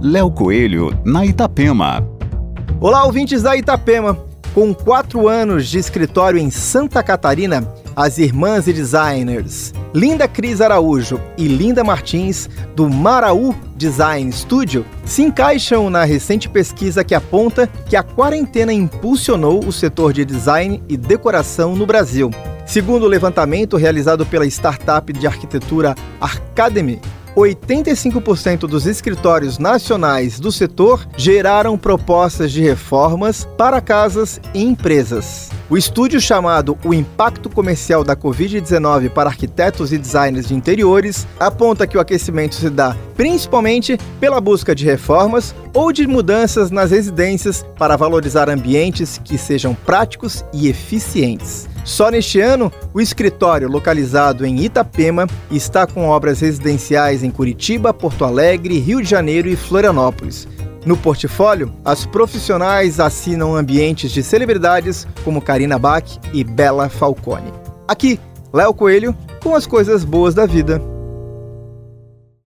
Léo Coelho, na Itapema. Olá, ouvintes da Itapema. Com quatro anos de escritório em Santa Catarina, as irmãs e designers Linda Cris Araújo e Linda Martins, do Maraú Design Studio, se encaixam na recente pesquisa que aponta que a quarentena impulsionou o setor de design e decoração no Brasil. Segundo o levantamento realizado pela startup de arquitetura Arcademy, 85% dos escritórios nacionais do setor geraram propostas de reformas para casas e empresas. O estúdio chamado O Impacto Comercial da Covid-19 para Arquitetos e Designers de Interiores aponta que o aquecimento se dá principalmente pela busca de reformas ou de mudanças nas residências para valorizar ambientes que sejam práticos e eficientes. Só neste ano, o escritório, localizado em Itapema, está com obras residenciais em Curitiba, Porto Alegre, Rio de Janeiro e Florianópolis. No portfólio, as profissionais assinam ambientes de celebridades como Karina Bach e Bela Falcone. Aqui, Léo Coelho com as coisas boas da vida.